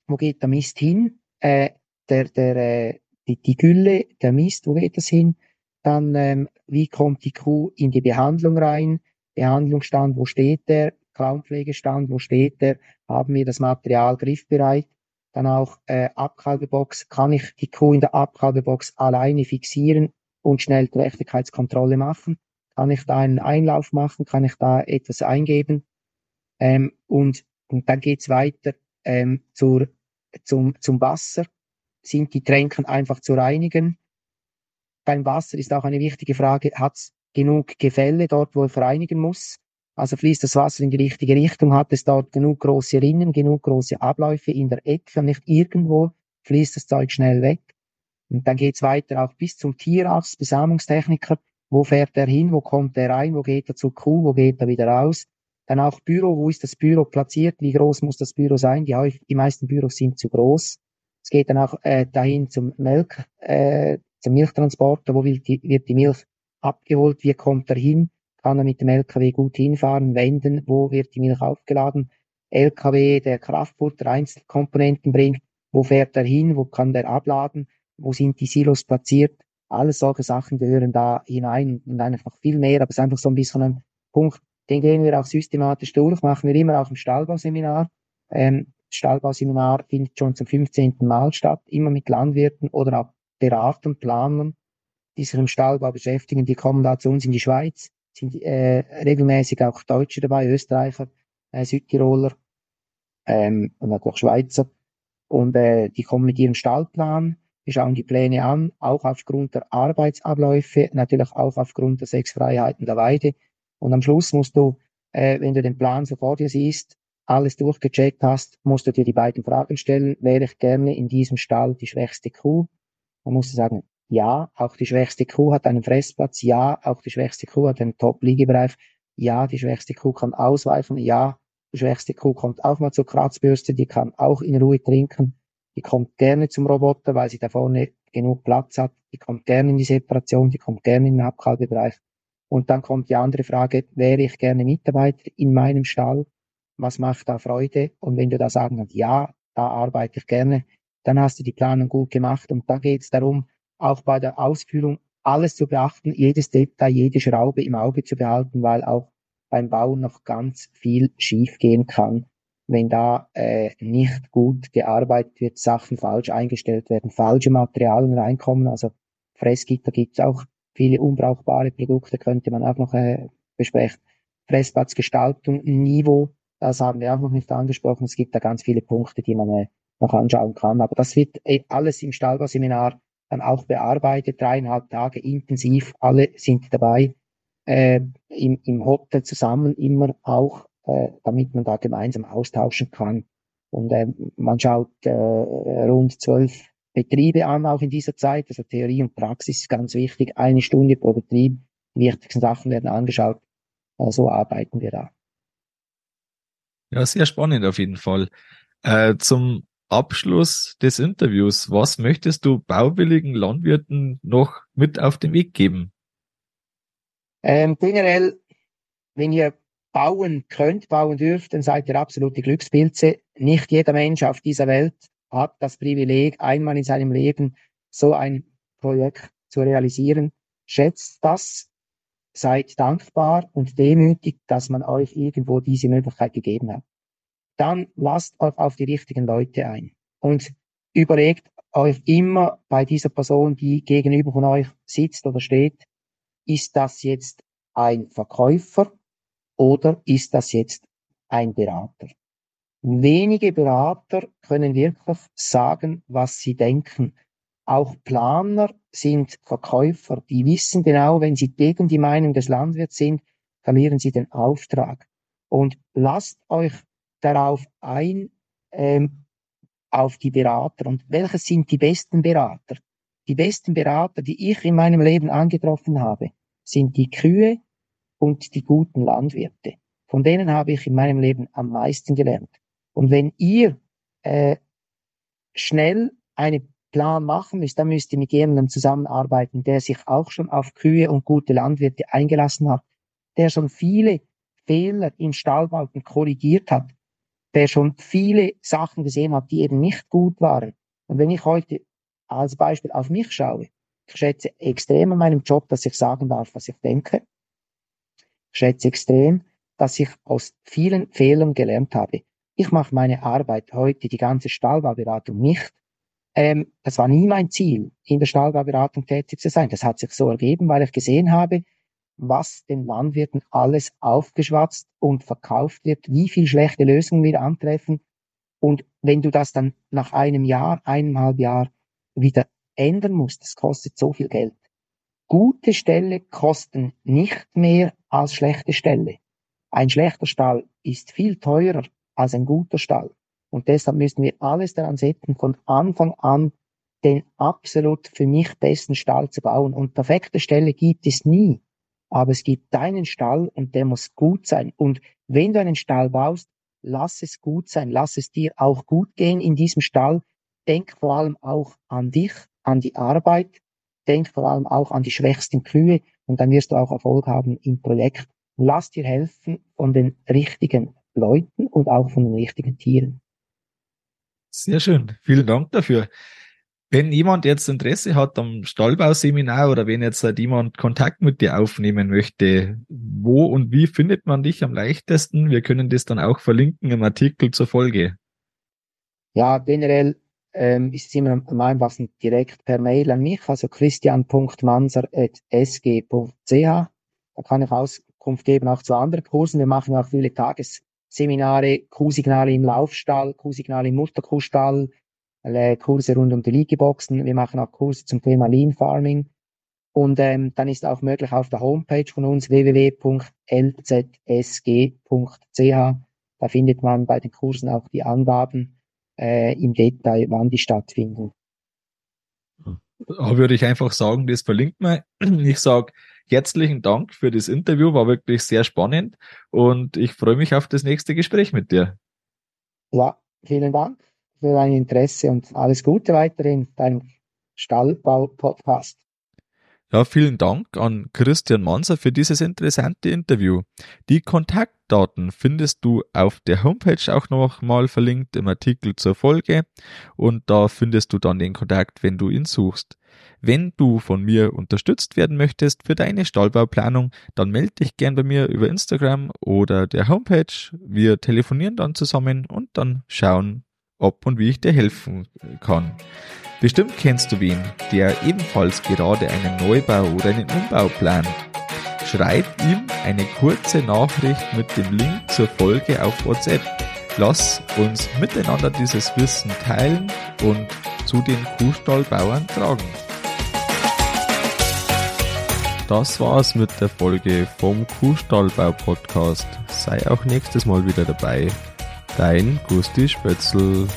S2: Wo geht der Mist hin? Äh, der, der, äh, die, die Gülle, der Mist, wo geht das hin? Dann, ähm, wie kommt die Kuh in die Behandlung rein? Behandlungsstand, wo steht der? Klauenpflegestand, wo steht der? Haben wir das Material griffbereit? Dann auch äh, Abkalbebox. Kann ich die Kuh in der Abkalbebox alleine fixieren und schnell Trächtigkeitskontrolle machen? Kann ich da einen Einlauf machen? Kann ich da etwas eingeben? Ähm, und, und dann geht's weiter ähm, zur, zum, zum Wasser. Sind die Tränken einfach zu reinigen? Beim Wasser ist auch eine wichtige Frage, hat es genug Gefälle dort, wo ich reinigen muss? Also fließt das Wasser in die richtige Richtung? Hat es dort genug große Rinnen, genug große Abläufe in der Ecke? Nicht irgendwo fließt das Zeug schnell weg. Und dann geht's weiter auch bis zum Tierarzt, Besamungstechniker. Wo fährt er hin? Wo kommt er rein? Wo geht er zur Kuh? Wo geht er wieder raus? Dann auch Büro. Wo ist das Büro platziert? Wie groß muss das Büro sein? Die, die meisten Büros sind zu groß. Es geht dann auch äh, dahin zum Melk, äh, zum Milchtransporter. Wo wird die, wird die Milch abgeholt? Wie kommt er hin? Kann er mit dem LKW gut hinfahren, wenden? Wo wird die Milch aufgeladen? LKW, der Kraftfutter, Einzelkomponenten bringt. Wo fährt er hin? Wo kann der abladen? Wo sind die Silos platziert? Alles solche Sachen gehören da hinein und einfach viel mehr. Aber es ist einfach so ein bisschen ein Punkt, den gehen wir auch systematisch durch, machen wir immer auch im Stallbauseminar. Ähm, das Stallbauseminar findet schon zum 15. Mal statt, immer mit Landwirten oder auch Beratern, Planern, die sich im Stallbau beschäftigen. Die kommen da zu uns in die Schweiz, sind äh, regelmäßig auch Deutsche dabei, Österreicher, äh, Südtiroler ähm, und natürlich Schweizer. Und äh, die kommen mit ihrem Stallplan, wir schauen die Pläne an, auch aufgrund der Arbeitsabläufe, natürlich auch aufgrund der sechs Freiheiten der Weide. Und am Schluss musst du, äh, wenn du den Plan so vor dir siehst, alles durchgecheckt hast, musst du dir die beiden Fragen stellen. Wäre ich gerne in diesem Stall die schwächste Kuh? Dann musst du sagen, ja, auch die schwächste Kuh hat einen Fressplatz. Ja, auch die schwächste Kuh hat einen Top-Liegebereich. Ja, die schwächste Kuh kann ausweichen. Ja, die schwächste Kuh kommt auch mal zur Kratzbürste. Die kann auch in Ruhe trinken. Die kommt gerne zum Roboter, weil sie da vorne genug Platz hat. Die kommt gerne in die Separation, die kommt gerne in den Abkalbebereich. Und dann kommt die andere Frage, wäre ich gerne Mitarbeiter in meinem Stall? Was macht da Freude? Und wenn du da sagen kannst, ja, da arbeite ich gerne, dann hast du die Planung gut gemacht. Und da geht es darum, auch bei der Ausführung alles zu beachten, jedes Detail, jede Schraube im Auge zu behalten, weil auch beim Bauen noch ganz viel schief gehen kann wenn da äh, nicht gut gearbeitet wird, Sachen falsch eingestellt werden, falsche Materialien reinkommen. Also Fressgitter gibt es auch viele unbrauchbare Produkte, könnte man auch noch äh, besprechen. Fressplatzgestaltung, Niveau, das haben wir auch noch nicht angesprochen. Es gibt da ganz viele Punkte, die man äh, noch anschauen kann. Aber das wird äh, alles im Stahlbauseminar dann auch bearbeitet, dreieinhalb Tage intensiv, alle sind dabei, äh, im, im Hotel zusammen immer auch äh, damit man da gemeinsam austauschen kann. Und äh, man schaut äh, rund zwölf Betriebe an, auch in dieser Zeit. Also Theorie und Praxis ist ganz wichtig. Eine Stunde pro Betrieb. Die wichtigsten Sachen werden angeschaut. Äh, so arbeiten wir da.
S1: Ja, sehr spannend auf jeden Fall. Äh, zum Abschluss des Interviews, was möchtest du bauwilligen Landwirten noch mit auf den Weg geben?
S2: Ähm, generell, wenn ihr bauen könnt, bauen dürft, dann seid ihr absolute Glückspilze. Nicht jeder Mensch auf dieser Welt hat das Privileg, einmal in seinem Leben so ein Projekt zu realisieren. Schätzt das seid dankbar und demütig, dass man euch irgendwo diese Möglichkeit gegeben hat. Dann lasst euch auf die richtigen Leute ein und überlegt euch immer bei dieser Person, die gegenüber von euch sitzt oder steht, ist das jetzt ein Verkäufer oder ist das jetzt ein Berater? Wenige Berater können wirklich sagen, was sie denken. Auch Planer sind Verkäufer, die wissen genau, wenn sie gegen die Meinung des Landwirts sind, verlieren sie den Auftrag. Und lasst euch darauf ein, ähm, auf die Berater. Und welche sind die besten Berater? Die besten Berater, die ich in meinem Leben angetroffen habe, sind die Kühe und die guten Landwirte. Von denen habe ich in meinem Leben am meisten gelernt. Und wenn ihr äh, schnell einen Plan machen müsst, dann müsst ihr mit jemandem zusammenarbeiten, der sich auch schon auf Kühe und gute Landwirte eingelassen hat, der schon viele Fehler im Stallbauten korrigiert hat, der schon viele Sachen gesehen hat, die eben nicht gut waren. Und wenn ich heute als Beispiel auf mich schaue, ich schätze extrem an meinem Job, dass ich sagen darf, was ich denke. Schätze extrem, dass ich aus vielen Fehlern gelernt habe. Ich mache meine Arbeit heute, die ganze Stahlbauberatung nicht. Ähm, das war nie mein Ziel, in der Stahlbauberatung tätig zu sein. Das hat sich so ergeben, weil ich gesehen habe, was den Landwirten alles aufgeschwatzt und verkauft wird, wie viel schlechte Lösungen wir antreffen. Und wenn du das dann nach einem Jahr, eineinhalb Jahr wieder ändern musst, das kostet so viel Geld. Gute Ställe kosten nicht mehr als schlechte Ställe. Ein schlechter Stall ist viel teurer als ein guter Stall. Und deshalb müssen wir alles daran setzen, von Anfang an den absolut für mich besten Stall zu bauen. Und perfekte Stelle gibt es nie. Aber es gibt deinen Stall und der muss gut sein. Und wenn du einen Stall baust, lass es gut sein. Lass es dir auch gut gehen in diesem Stall. Denk vor allem auch an dich, an die Arbeit. Denk vor allem auch an die schwächsten Kühe und dann wirst du auch Erfolg haben im Projekt. Lass dir helfen von den richtigen Leuten und auch von den richtigen Tieren.
S1: Sehr schön. Vielen Dank dafür. Wenn jemand jetzt Interesse hat am Stallbauseminar oder wenn jetzt halt jemand Kontakt mit dir aufnehmen möchte, wo und wie findet man dich am leichtesten? Wir können das dann auch verlinken im Artikel zur Folge.
S2: Ja, generell ähm, ist es immer am einfachsten direkt per Mail an mich, also christian.manser.sg.ch. Da kann ich Auskunft geben auch zu anderen Kursen. Wir machen auch viele Tages Seminare, Kuhsignale im Laufstall, Kuhsignale im Mutterkuhstall, äh, Kurse rund um die Liegeboxen. Wir machen auch Kurse zum Thema Lean Farming. Und ähm, dann ist auch möglich auf der Homepage von uns www.lzsg.ch. Da findet man bei den Kursen auch die Angaben äh, im Detail, wann die stattfinden.
S1: Da würde ich einfach sagen, das verlinkt man. Ich sage herzlichen Dank für das Interview, war wirklich sehr spannend und ich freue mich auf das nächste Gespräch mit dir.
S2: Ja, vielen Dank für dein Interesse und alles Gute weiterhin deinem Stallbau-Podcast.
S1: Ja, vielen Dank an Christian Manser für dieses interessante Interview. Die Kontaktdaten findest du auf der Homepage auch noch mal verlinkt im Artikel zur Folge und da findest du dann den Kontakt, wenn du ihn suchst. Wenn du von mir unterstützt werden möchtest für deine Stallbauplanung, dann melde dich gern bei mir über Instagram oder der Homepage. Wir telefonieren dann zusammen und dann schauen, ob und wie ich dir helfen kann. Bestimmt kennst du wen, der ebenfalls gerade einen Neubau oder einen Umbau plant. Schreib ihm eine kurze Nachricht mit dem Link zur Folge auf WhatsApp. Lass uns miteinander dieses Wissen teilen und zu den Kuhstallbauern tragen. Das war's mit der Folge vom Kuhstallbau Podcast. Sei auch nächstes Mal wieder dabei. Dein Gusti Spötzl.